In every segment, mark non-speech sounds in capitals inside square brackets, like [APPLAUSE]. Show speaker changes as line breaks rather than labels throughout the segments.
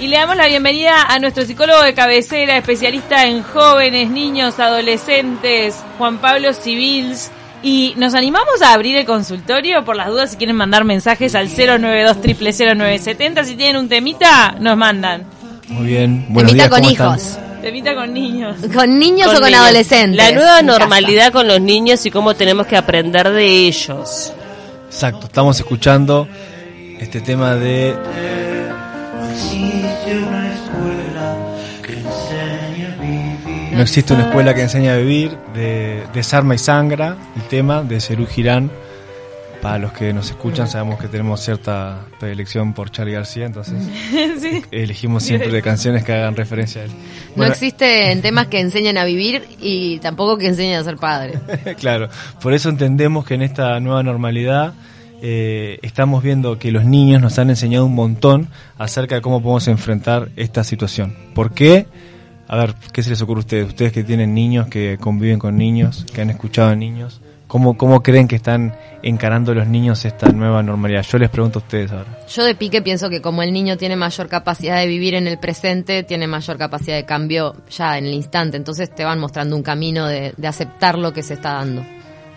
Y le damos la bienvenida a nuestro psicólogo de cabecera, especialista en jóvenes, niños, adolescentes, Juan Pablo Civils. Y nos animamos a abrir el consultorio por las dudas si quieren mandar mensajes al 092 0970 Si tienen un temita, nos mandan.
Muy bien.
Buenos temita con hijos.
Temita con niños.
¿Con niños o con adolescentes?
La nueva normalidad con los niños y cómo tenemos que aprender de ellos.
Exacto, estamos escuchando este tema de no existe una escuela que enseñe a vivir, de Desarma y Sangra, el tema de Cerú Girán. Para los que nos escuchan sabemos que tenemos cierta predilección por Charlie García, entonces [LAUGHS] elegimos siempre canciones que hagan referencia a él.
no existen temas que enseñen a vivir y tampoco que enseñen a ser padre. [LAUGHS]
claro, por eso entendemos que en esta nueva normalidad eh, estamos viendo que los niños nos han enseñado un montón acerca de cómo podemos enfrentar esta situación. ¿Por qué? A ver, ¿qué se les ocurre a ustedes? Ustedes que tienen niños, que conviven con niños, que han escuchado a niños, ¿cómo, cómo creen que están encarando los niños esta nueva normalidad? Yo les pregunto a ustedes ahora.
Yo de pique pienso que como el niño tiene mayor capacidad de vivir en el presente, tiene mayor capacidad de cambio ya en el instante, entonces te van mostrando un camino de, aceptar lo que se está dando.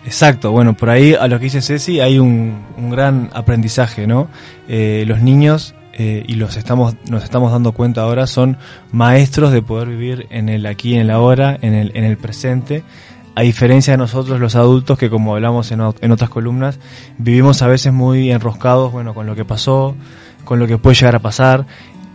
Exacto, bueno, por ahí a lo que dice Ceci hay un, un gran aprendizaje, ¿no? Eh, los niños eh, y los estamos, nos estamos dando cuenta ahora, son maestros de poder vivir en el aquí, en el ahora, en el, en el presente, a diferencia de nosotros los adultos que como hablamos en, en otras columnas, vivimos a veces muy enroscados, bueno, con lo que pasó, con lo que puede llegar a pasar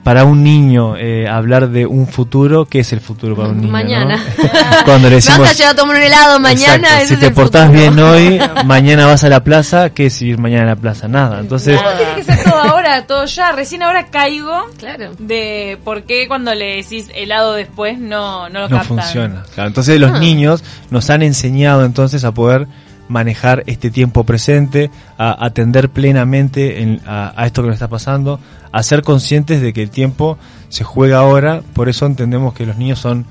para un niño eh, hablar de un futuro, ¿qué es el futuro para un niño?
Mañana. [LAUGHS]
Cuando le decimos,
vas a llegar a tomar un helado mañana.
si te portás bien hoy, [LAUGHS] mañana vas a la plaza, ¿qué es ir mañana a la plaza? Nada. Entonces.
No, tiene que ser todo ahora, todo ya. Recién ahora caigo claro. de por qué cuando le decís helado después no, no lo
No funciona. Claro, entonces los ah. niños nos han enseñado entonces a poder manejar este tiempo presente, a atender plenamente a, esto que nos está pasando, a ser conscientes de que el tiempo se juega ahora, por eso entendemos que los niños son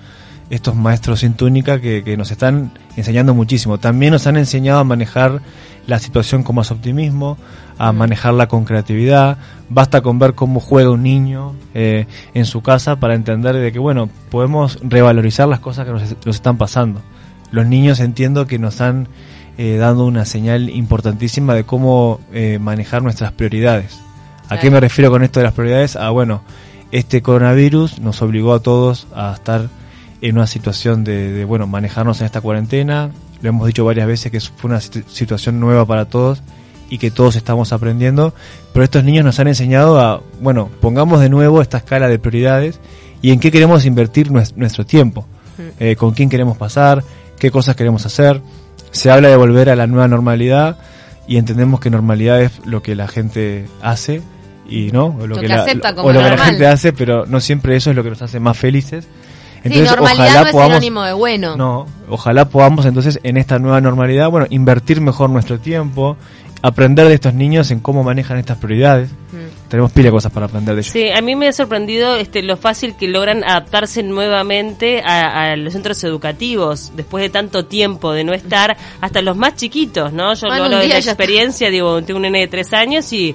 estos maestros sin túnica que, nos están enseñando muchísimo. También nos han enseñado a manejar la situación con más optimismo, a manejarla con creatividad. Basta con ver cómo juega un niño eh, en su casa para entender de que, bueno, podemos revalorizar las cosas que nos, nos están pasando. Los niños entiendo que nos han eh, dando una señal importantísima de cómo eh, manejar nuestras prioridades. ¿A qué me refiero con esto de las prioridades? Ah, bueno, este coronavirus nos obligó a todos a estar en una situación de, bueno, manejarnos en esta cuarentena. Lo hemos dicho varias veces que fue una situación nueva para todos y que todos estamos aprendiendo, pero estos niños nos han enseñado a, bueno, pongamos de nuevo esta escala de prioridades y en qué queremos invertir nuestro tiempo, eh, con quién queremos pasar, qué cosas queremos hacer se habla de volver a la nueva normalidad y entendemos que normalidad es lo que la gente hace y no
o lo, que, la,
gente hace pero no siempre eso es lo que nos hace más felices.
Entonces normalidad ojalá no es podamos sinónimo de bueno.
No ojalá podamos entonces en esta nueva normalidad bueno invertir mejor nuestro tiempo aprender de estos niños en cómo manejan estas prioridades. Mm. Tenemos pila de cosas para aprender de ellos.
Sí, a mí me ha sorprendido este, lo fácil que logran adaptarse nuevamente a, los centros educativos después de tanto tiempo de no estar, hasta los más chiquitos, ¿no? Yo lo hablo de la experiencia, digo, tengo un nene de tres años y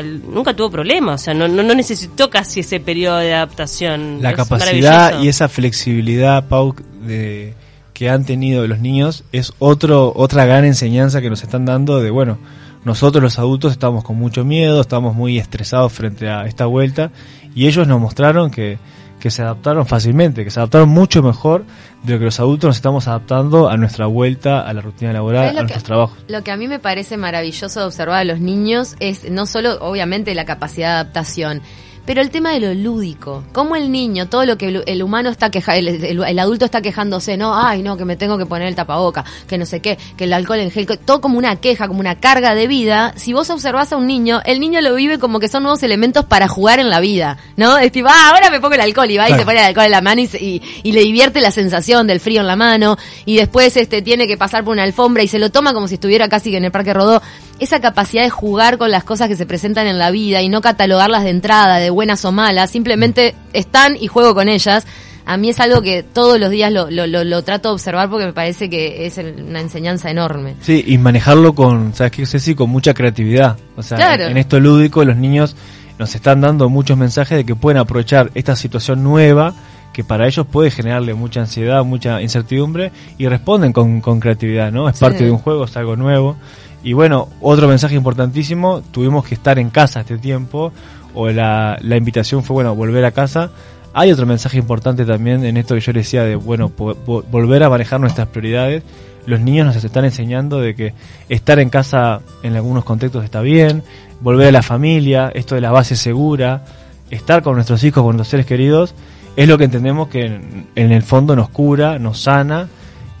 nunca tuvo problemas, o sea, no, no, necesitó casi ese periodo de adaptación.
La capacidad y esa flexibilidad, Pau, de que han tenido los niños es otro, otra gran enseñanza que nos están dando de, bueno, nosotros los adultos estamos con mucho miedo, estamos muy estresados frente a esta vuelta y ellos nos mostraron que, que se adaptaron fácilmente, que se adaptaron mucho mejor de lo que los adultos nos estamos adaptando a nuestra vuelta a la rutina laboral, a nuestros trabajos.
Lo que a mí me parece maravilloso de observar a los niños es no solo, obviamente, la capacidad de adaptación, pero el tema de lo lúdico, como el niño, todo lo que el, humano está quejando, el, adulto está quejándose, no, ay, no, que me tengo que poner el tapaboca, que no sé qué, que el alcohol en gel, todo como una queja, como una carga de vida. Si vos observás a un niño, el niño lo vive como que son nuevos elementos para jugar en la vida, ¿no? Es tipo, ah, ahora me pongo el alcohol y va y se pone el alcohol en la mano y, y, le divierte la sensación del frío en la mano y después este tiene que pasar por una alfombra y se lo toma como si estuviera casi en el Parque Rodó. Esa capacidad de jugar con las cosas que se presentan en la vida y no catalogarlas de entrada, de buenas o malas, simplemente están y juego con ellas. A mí es algo que todos los días lo, lo, trato de observar porque me parece que es una enseñanza enorme.
Sí, y manejarlo con, ¿sabes qué? Sí, con mucha creatividad. O sea, en, esto lúdico los niños nos están dando muchos mensajes de que pueden aprovechar esta situación nueva que para ellos puede generarle mucha ansiedad, mucha incertidumbre y responden con, con creatividad, ¿no? Es parte de un juego, es algo nuevo. Y bueno, otro mensaje importantísimo, tuvimos que estar en casa este tiempo, o la, la invitación fue, bueno, volver a casa. Hay otro mensaje importante también en esto que yo decía de, bueno, volver a manejar nuestras prioridades. Los niños nos están enseñando de que estar en casa en algunos contextos está bien, volver a la familia, esto de la base segura, estar con nuestros hijos, con nuestros seres queridos, es lo que entendemos que en, el fondo nos cura, nos sana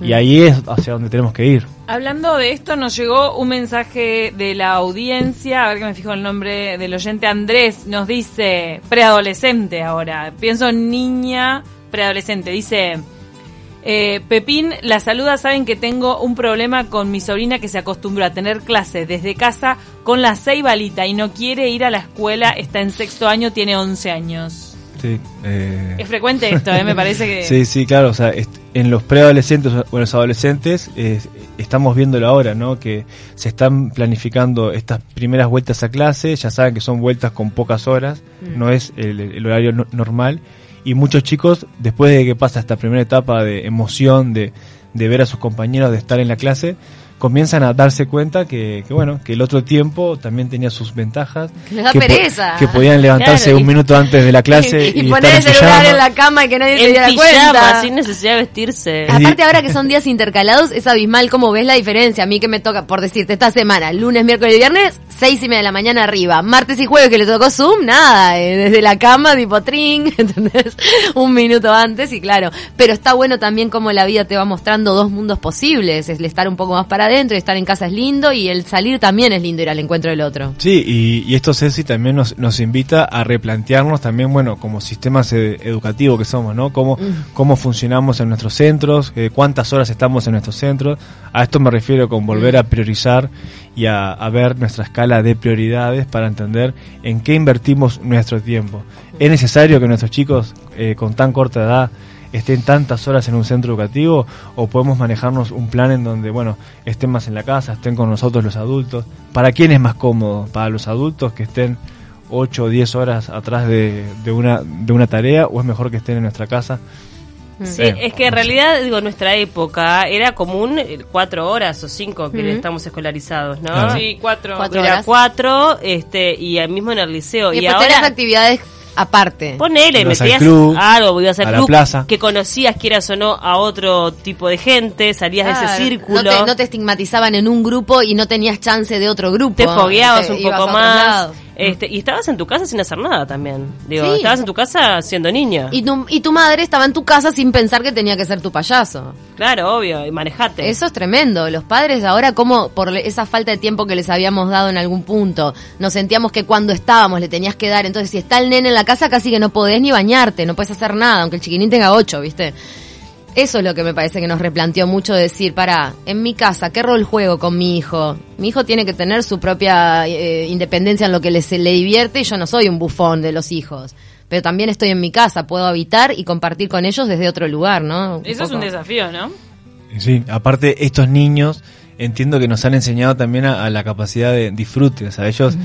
y mm. ahí es hacia donde tenemos que ir.
Hablando de esto, nos llegó un mensaje de la audiencia, a ver que me fijo el nombre del oyente Andrés, nos dice preadolescente ahora, pienso niña preadolescente, dice... Eh, Pepín la saluda, saben que tengo un problema con mi sobrina que se acostumbró a tener clases desde casa con la ceibalita y no quiere ir a la escuela, está en sexto año, tiene 11 años.
Eh,
es frecuente esto, ¿eh? me parece que... [LAUGHS]
sí, sí, claro, o sea, en los preadolescentes o en los adolescentes estamos viéndolo ahora, ¿no? Que se están planificando estas primeras vueltas a clase, ya saben que son vueltas con pocas horas, mm. no es el, horario normal, y muchos chicos, después de que pasa esta primera etapa de emoción, de, de ver a sus compañeros, de estar en la clase, comienzan a darse cuenta que, bueno, que el otro tiempo también tenía sus ventajas.
que, pereza.
que podían levantarse un minuto antes de la clase [LAUGHS]
y, poner el celular en la cama y que nadie se diera cuenta.
sin necesidad de vestirse.
Aparte ahora que son días intercalados, es abismal cómo ves la diferencia. A mí que me toca, por decirte, esta semana, lunes, miércoles y viernes, seis y media de la mañana arriba. Martes y jueves que le tocó Zoom, nada, eh, desde la cama, tipo tring, [LAUGHS] ¿entendés? Un minuto antes y claro. Pero está bueno también como la vida te va mostrando dos mundos posibles. Es el estar un poco más para adentro y estar en casa es lindo y el salir también es lindo ir al encuentro del otro.
Sí, y, esto Ceci también nos, nos invita a replantearnos también, bueno, como sistemas educativos que somos, ¿no? Cómo, mm. cómo funcionamos en nuestros centros, eh, cuántas horas estamos en nuestros centros. A esto me refiero con volver a priorizar y a, ver nuestra escala de prioridades para entender en qué invertimos nuestro tiempo. Es necesario que nuestros chicos eh, con tan corta edad estén tantas horas en un centro educativo o podemos manejarnos un plan en donde, bueno, estén más en la casa, estén con nosotros los adultos. ¿Para quién es más cómodo? ¿Para los adultos que estén 8 o 10 horas atrás de, de, una, de una tarea o es mejor que estén en nuestra casa?
Sí, es que en realidad, digo, nuestra época era común eh, cuatro horas o cinco que estamos escolarizados, ¿no?
Sí, cuatro.
Cuatro Era cuatro, este, y mismo en el liceo.
Y, y ahora... actividades aparte.
Ponele, metías club, algo, voy a hacer club, plaza. que conocías, quieras o no, a otro tipo de gente, salías de ese círculo.
No te, estigmatizaban en un grupo y no tenías chance de otro grupo.
Te fogueabas un poco más. Este, y estabas en tu casa sin hacer nada también. Digo, estabas en tu casa siendo niña.
Y tu, y tu madre estaba en tu casa sin pensar que tenía que ser tu payaso.
Claro, obvio, y manejate.
Eso es tremendo. Los padres ahora, como por esa falta de tiempo que les habíamos dado en algún punto, nos sentíamos que cuando estábamos le tenías que dar. Entonces, si está el nene en la casa, casi que no podés ni bañarte, no puedes hacer nada, aunque el chiquinín tenga ocho, ¿viste? Eso es lo que me parece que nos replanteó mucho decir, para, en mi casa, ¿qué rol juego con mi hijo? Mi hijo tiene que tener su propia eh, independencia en lo que le, se le divierte y yo no soy un bufón de los hijos. Pero también estoy en mi casa, puedo habitar y compartir con ellos desde otro lugar, ¿no?
Eso es un desafío, ¿no?
Sí, aparte estos niños entiendo que nos han enseñado también a, la capacidad de disfrute, o sea, ellos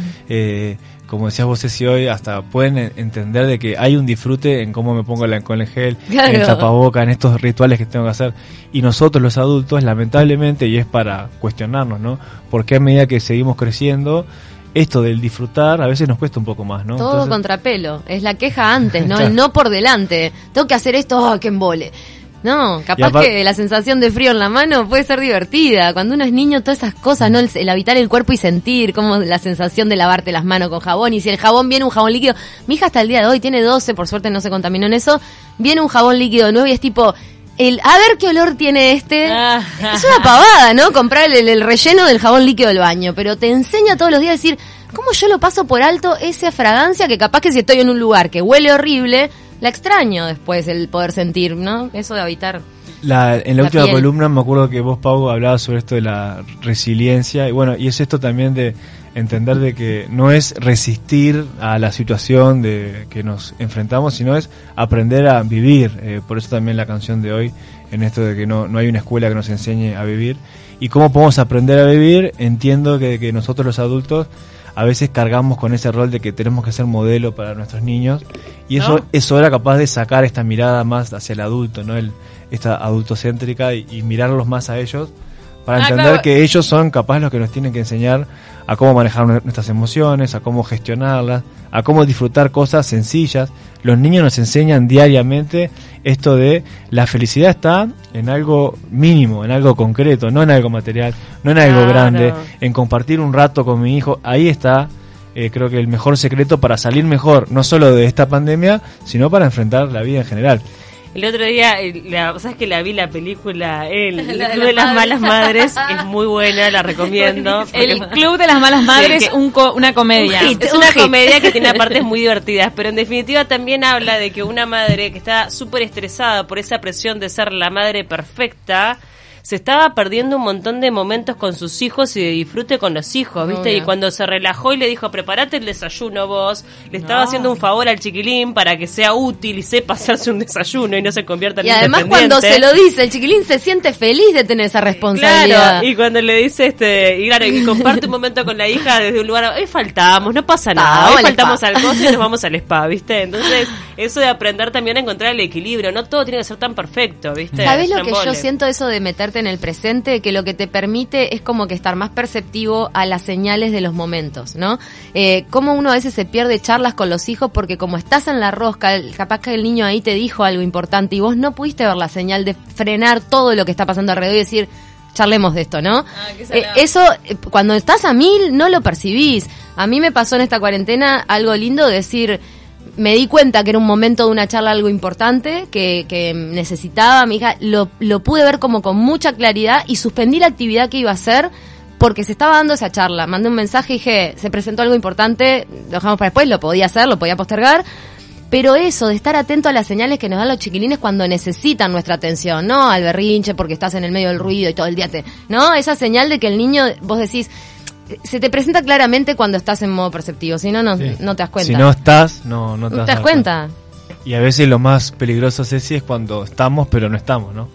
como decías vos, Ceci, hoy hasta pueden entender de que hay un disfrute en cómo me pongo la alcohol en gel, en el tapaboca, en estos rituales que tengo que hacer. Y nosotros los adultos, lamentablemente, y es para cuestionarnos, ¿no? Porque a medida que seguimos creciendo, esto del disfrutar a veces nos cuesta un poco más, ¿no?
Todo contrapelo, es la queja antes, ¿no? [LAUGHS] El no por delante. Tengo que hacer esto, oh, que embole. No, capaz que la sensación de frío en la mano puede ser divertida. Cuando uno es niño, todas esas cosas, ¿no? El, habitar el cuerpo y sentir, como la sensación de lavarte las manos con jabón. Y si el jabón viene un jabón líquido, mi hija hasta el día de hoy tiene 12, por suerte no se contaminó en eso. Viene un jabón líquido nuevo y es tipo, el a ver qué olor tiene este. es una pavada, ¿no? Comprar el, el, relleno del jabón líquido del baño. Pero te enseña todos los días a decir, ¿cómo yo lo paso por alto esa fragancia que capaz que si estoy en un lugar que huele horrible la extraño después el poder sentir, ¿no? Eso de habitar.
La, en la, última columna me acuerdo que vos, Pau, hablabas sobre esto de la resiliencia y bueno, y es esto también de entender de que no es resistir a la situación de que nos enfrentamos, sino es aprender a vivir. Eh, por eso también la canción de hoy, en esto de que no, no hay una escuela que nos enseñe a vivir. ¿Y cómo podemos aprender a vivir? Entiendo que, que nosotros los adultos a veces cargamos con ese rol de que tenemos que ser modelo para nuestros niños y eso, eso era capaz de sacar esta mirada más hacia el adulto, ¿no? El, esta adultocéntrica y, y mirarlos más a ellos para
Ah,
entender
claro.
que ellos son capaz los que nos tienen que enseñar a cómo manejar nue- nuestras emociones, a cómo gestionarlas, a cómo disfrutar cosas sencillas. Los niños nos enseñan diariamente esto de la felicidad está en algo mínimo, en algo concreto, no en algo material, no en algo
Claro.
grande, en compartir un rato con mi hijo. Ahí está, eh, creo que el mejor secreto para salir mejor, no solo de esta pandemia, sino para enfrentar la vida en general.
El otro día, eh, la, ¿sabes que la vi la película El, [LAUGHS] el
La de
Club de
las
las
Madres.
Malas Madres? Es muy buena, la [LAUGHS] recomiendo.
El Club de las Malas Madres,
Sí, que-
un co- una comedia.
Un hit.
Es una comedia que tiene [LAUGHS] partes muy divertidas, pero en definitiva también habla de que una madre que está súper estresada por esa presión de ser la madre perfecta, se estaba perdiendo un montón de momentos con sus hijos y de disfrute con los hijos, ¿viste?
Obvio.
Y cuando se relajó y le dijo, prepárate el desayuno vos, le estaba haciendo un favor al chiquilín para que sea útil y sepa hacerse un desayuno y no se convierta en
Y además cuando se lo dice, el chiquilín se siente feliz de tener esa responsabilidad.
Claro, y cuando le dice este, y claro, y comparte un momento con la hija desde un lugar, hoy faltamos, no pasa nada,
Vamos
hoy
al
faltamos al coche y nos vamos al spa, ¿viste? Entonces, [LAUGHS] eso de aprender también a encontrar el equilibrio, no todo tiene que ser tan perfecto, ¿viste?
¿Sabes
Es
lo que yo siento eso de meterte en el presente? Que lo que te permite es como que estar más perceptivo a las señales de los momentos, ¿no? Eh, como uno a veces se pierde charlas con los hijos porque como estás en la rosca, capaz que el niño ahí te dijo algo importante y vos no pudiste ver la señal de frenar todo lo que está pasando alrededor y decir, charlemos de esto, ¿no?
qué
Eh, eso, eh, cuando estás a mil, no lo percibís. A mí me pasó en esta cuarentena algo lindo de decir, me di cuenta que era un momento de una charla algo importante que, que necesitaba mi hija, lo, lo pude ver como con mucha claridad y suspendí la actividad que iba a hacer porque se estaba dando esa charla. Mandé un mensaje y dije, se presentó algo importante, lo dejamos para después, lo podía hacer, lo podía postergar. Pero eso, de estar atento a las señales que nos dan los chiquilines cuando necesitan nuestra atención, no al berrinche porque estás en el medio del ruido y todo el día te... No, esa señal de que el niño, vos decís, se te presenta claramente cuando estás en modo perceptivo, si no, no,
Sí.
no te das cuenta.
Si no estás, no, no te,
¿No
vas
te
a
das
dar
cuenta?
Y a veces lo más peligroso, Ceci, es cuando estamos pero no estamos, ¿no?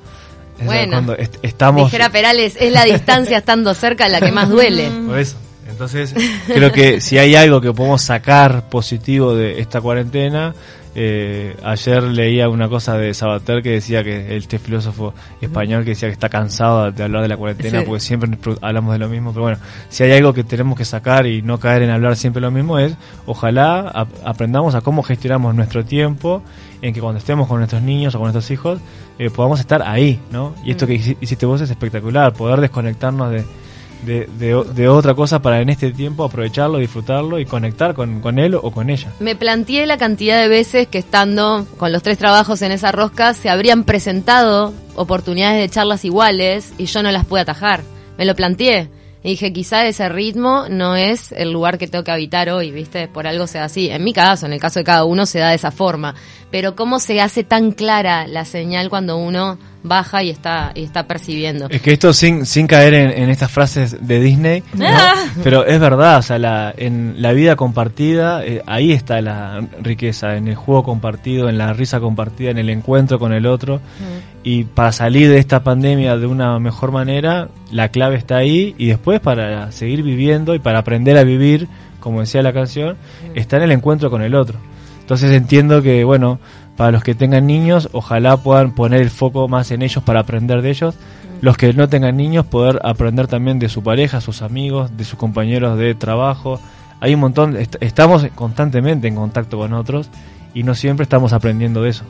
Es
Bueno.
cuando est- estamos...
Dijera Perales, es la distancia estando cerca la que más duele. [LAUGHS]
Por eso. Entonces, creo que si hay algo que podemos sacar positivo de esta cuarentena, eh, ayer leía una cosa de Sabater que decía que este filósofo español que decía que está cansado de hablar de la cuarentena
Sí.
porque siempre hablamos de lo mismo, pero bueno, si hay algo que tenemos que sacar y no caer en hablar siempre lo mismo es, ojalá ap- aprendamos a cómo gestionamos nuestro tiempo, en que cuando estemos con nuestros niños o con nuestros hijos eh, podamos estar ahí, ¿no? Y esto que hici- hiciste vos es espectacular, poder desconectarnos de, de, de de otra cosa para en este tiempo aprovecharlo, disfrutarlo y conectar con, con él o con ella.
Me planteé la cantidad de veces que estando con los tres trabajos en esa rosca se habrían presentado oportunidades de charlas iguales y yo no las pude atajar. Me lo planteé. Y dije, quizá ese ritmo no es el lugar que tengo que habitar hoy, ¿viste? Por algo sea así. En mi caso, en el caso de cada uno, se da de esa forma. Pero ¿cómo se hace tan clara la señal cuando uno baja y está, y está percibiendo?
Es que esto sin, sin caer en, en estas frases de Disney, ¿no? pero es verdad, o sea, la, en la vida compartida, eh, ahí está la riqueza, en el juego compartido, en la risa compartida, en el encuentro con el otro. Y para salir de esta pandemia de una mejor manera, la clave está ahí y después para seguir viviendo y para aprender a vivir, como decía la canción, está en el encuentro con el otro. Entonces entiendo que, bueno, para los que tengan niños, ojalá puedan poner el foco más en ellos para aprender de ellos. Los que no tengan niños, poder aprender también de su pareja, sus amigos, de sus compañeros de trabajo. Hay un montón, est- estamos constantemente en contacto con otros y no siempre estamos aprendiendo de eso.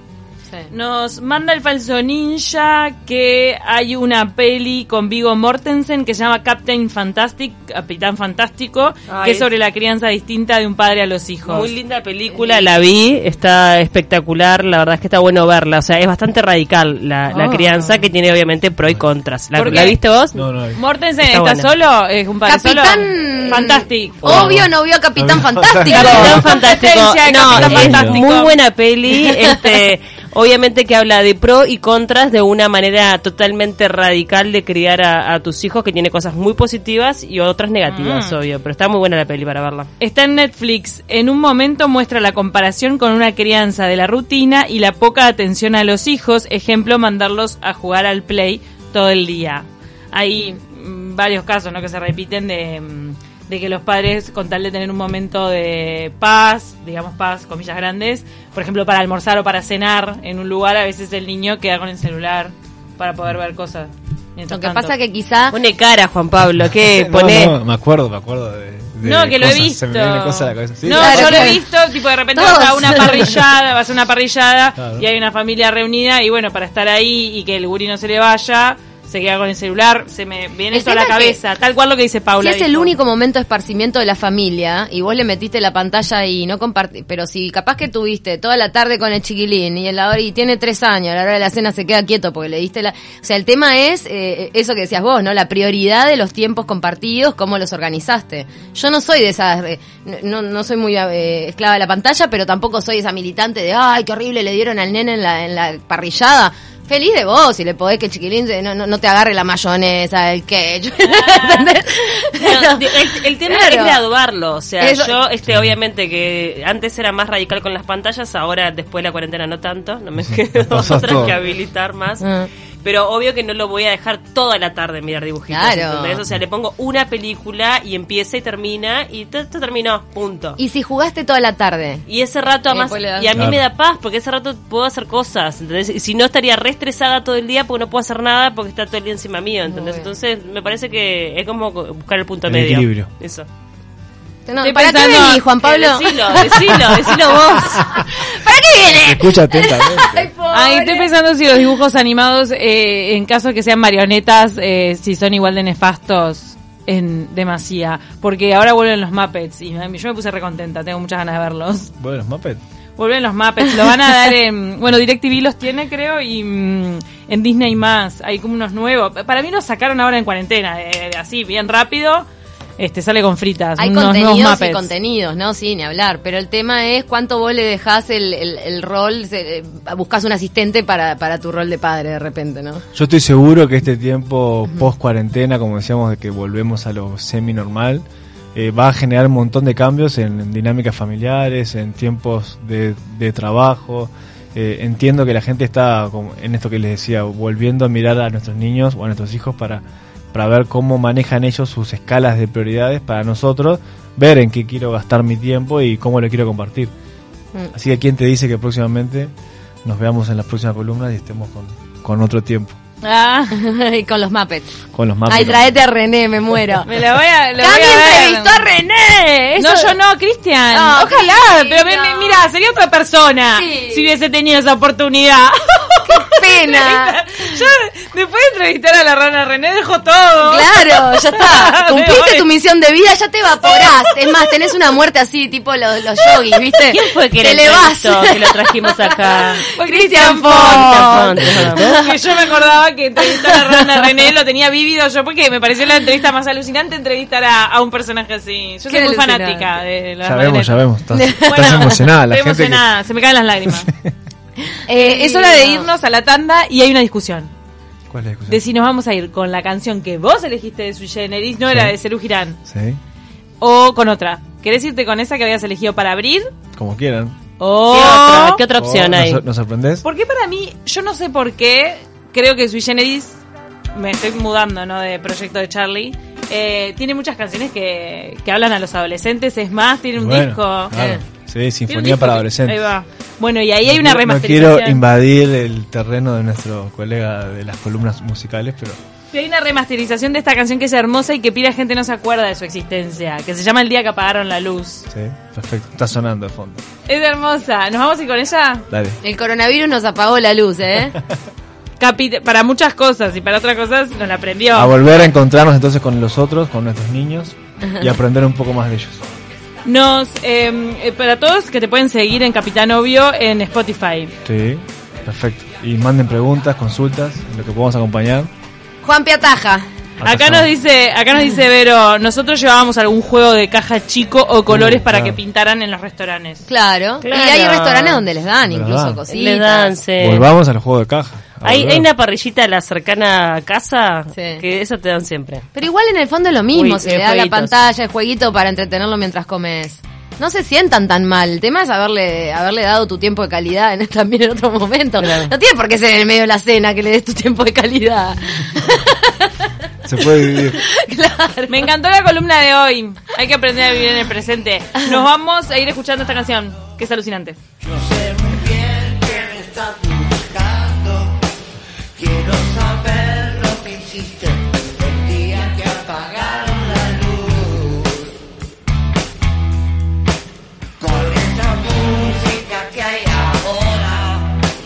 Nos manda el falso ninja que hay una peli con Vigo Mortensen que se llama Captain Fantastic, Capitán Fantástico,
Ay.
que es sobre la crianza distinta de un padre a los hijos.
Muy linda película, la vi, está espectacular, la verdad es que está bueno verla, o sea, es bastante radical la, la
Ah.
crianza que tiene obviamente pro y contras. ¿La, viste vos?
No, no,
Mortensen
Está
solo, es un padre
Capitán...
solo. Fantástico.
Obvio no vio a Capitán. Fantástico.
Capitán Fantástico. No,
Capitán
es
Fantástico.
muy buena peli. Este, [LAUGHS] obviamente que habla de pro y contras de una manera totalmente radical de criar a, a tus hijos, que tiene cosas muy positivas y otras negativas,
Mm.
obvio. Pero está muy buena la peli para verla.
Está en Netflix. En un momento muestra la comparación con una crianza de la rutina y la poca atención a los hijos. Ejemplo, mandarlos a jugar al play todo el día. Hay mm, varios casos ¿no? que se repiten de, mm, de que los padres, con tal de tener un momento de paz, digamos paz, comillas grandes, por ejemplo, para almorzar o para cenar en un lugar, a veces el niño queda con el celular para poder ver cosas.
Lo que pasa que quizá...
Pone cara, Juan Pablo, ¿qué? [LAUGHS] Pone...
No, me acuerdo, me acuerdo de...
no, que lo he visto. no, yo lo he visto, tipo de repente vas a una parrillada, vas a una parrillada [LAUGHS] y hay una familia reunida y bueno, para estar ahí y que el guri no se le vaya, se queda con el celular, se me viene esto a la cabeza, tal cual lo que dice Paula.
Si es el único momento de esparcimiento de la familia y vos le metiste la pantalla y no compartí, pero si capaz que tuviste toda la tarde con el chiquilín y, el, y tiene tres años, a la hora de la cena se queda quieto porque le diste la... O sea, el tema es eh, eso que decías vos, ¿no? La prioridad de los tiempos compartidos, cómo los organizaste. Yo no soy de esas, eh, no, no soy muy eh, esclava de la pantalla, pero tampoco soy esa militante de, ay, qué horrible le dieron al nene en la, en la parrillada feliz de vos si le podés que el chiquilín no, no, te agarre la mayonesa, el ketchup. [LAUGHS]
el, tema es graduarlo. O sea, yo, este, obviamente que antes era más radical con las pantallas, ahora después de la cuarentena no tanto, no me quedo [LAUGHS] otra que habilitar más. Ah. Pero obvio que no lo voy a dejar toda la tarde mirar dibujitos. Claro. O sea, le pongo una película y empieza y termina y esto terminó, punto.
¿Y si jugaste toda la tarde?
Y ese rato además, y a mí me da paz porque ese rato puedo hacer cosas, ¿entendés? Y si no estaría re estresada todo el día porque no puedo hacer nada porque está todo el día encima mío, ¿entendés? Entonces me parece que es como buscar el punto medio.
Equilibrio.
Eso.
No, ¿Para qué venís, Juan Pablo?
decilo, decilo, decilo vos. [LAUGHS]
¿Para qué viene?
Escucha atentamente. [LAUGHS]
Ay, estoy pensando si los dibujos animados, eh, en caso de que sean marionetas, eh, si son igual de nefastos en demasía. Porque ahora vuelven los Muppets y yo me puse recontenta, tengo muchas ganas de verlos.
¿Vuelven los Muppets?
Vuelven los Muppets, lo van a dar en. [LAUGHS] Bueno, DirecTV los tiene, creo, y mm, en Disney más. Hay como unos nuevos. Para mí los sacaron ahora en cuarentena, así, bien rápido este sale con fritas.
Hay contenidos y contenidos, ¿no? Sí, ni hablar. Pero el tema es cuánto vos le dejás el, el, rol, eh, buscas un asistente para, para tu rol de padre de repente, ¿no?
Yo estoy seguro que este tiempo post cuarentena, como decíamos, de que volvemos a lo semi normal, eh, va a generar un montón de cambios en, dinámicas familiares, en tiempos de, de trabajo. Eh, entiendo que la gente está, como en esto que les decía, volviendo a mirar a nuestros niños o a nuestros hijos para para ver cómo manejan ellos sus escalas de prioridades para nosotros, ver en qué quiero gastar mi tiempo y cómo lo quiero compartir. Mm. Así que quién te dice que próximamente nos veamos en las próximas columnas y estemos con, con otro tiempo.
Ah, [LAUGHS] y con los Muppets.
Con los Muppets.
Ay, traete a René, me muero. [LAUGHS]
me lo voy a. Lo
entrevistó a René!
No, yo no, Cristian. Ojalá, pero mira, sería otra persona si hubiese tenido esa oportunidad.
¡Qué pena! [LAUGHS]
yo, después de entrevistar a la rana René, dejo todo.
Claro, ya está. [LAUGHS] Cumpliste tu misión de vida, ya te evaporás. Es más, tenés una muerte así, tipo los, los yogis, ¿viste?
¿Quién fue que
te
le vas? que lo trajimos acá? [LAUGHS]
Fue Cristian Font. Que yo me acordaba que entrevistar a Rana René lo tenía vívido yo porque me pareció la entrevista más alucinante entrevistar a, un personaje así. Yo soy muy fanática de la
Ya vemos, ya vemos. Estás, emocionada. La
estoy emocionada, se me caen las lágrimas. [LAUGHS] eh, es hora de irnos a la tanda y hay una discusión.
¿Cuál es la discusión?
De si nos vamos a ir con la canción que vos elegiste de Sui Generis, no era de Cerú Girán.
Sí.
O con otra. ¿Querés irte con esa que habías elegido para abrir?
Como quieran.
O...
¿Qué otra, opción hay?
¿Nos, ¿Nos sorprendés?
Porque para mí, yo no sé por qué, creo que Sui Generis, me estoy mudando, ¿no? De proyecto de Charlie. Eh, tiene muchas canciones que, que hablan a los adolescentes. Es más, tiene un disco.
Claro. Sí, Sinfonía para Adolescentes.
Ahí va. Bueno, y ahí hay una
remasterización. No quiero invadir el terreno de nuestro colega de las columnas musicales, pero...
hay una remasterización de esta canción que es hermosa y que pide a gente no se acuerda de su existencia, que se llama El día que apagaron la luz.
Sí, perfecto. Está sonando de fondo.
Es hermosa. ¿Nos vamos a ir con ella?
Dale.
El coronavirus nos apagó la luz, ¿eh? [LAUGHS]
para muchas cosas y para otras cosas nos la aprendió.
A volver a encontrarnos entonces con los otros, con nuestros niños y [LAUGHS] aprender un poco más de ellos.
Nos, em, eh, para todos que te pueden seguir en Capitán Obvio en Spotify.
Sí, perfecto. Y manden preguntas, consultas, lo que podamos acompañar.
Juan Piataja.
Acá nos dice, acá nos dice Vero, nosotros llevábamos algún juego de caja chico o colores uh, para que pintaran en los restaurantes.
Claro. Y hay restaurantes donde les dan incluso cositas.
Les dan,
Volvamos al juego de caja.
Hay, hay, una parrillita de la cercana casa que eso te dan siempre.
Pero igual en el fondo es lo mismo, se le da la pantalla, el jueguito para entretenerlo mientras comes. No se sientan tan mal. El tema es haberle, haberle dado tu tiempo de calidad en, [LAUGHS] también en otro momento. No tiene por qué ser en el medio de la cena que le des tu tiempo de calidad. [LAUGHS]
Se puede vivir.
Claro. Me encantó la columna de hoy. Hay que aprender a vivir en el presente. Nos vamos a ir escuchando esta canción, que es alucinante.
Yo sé muy bien que. Quiero saber lo que hiciste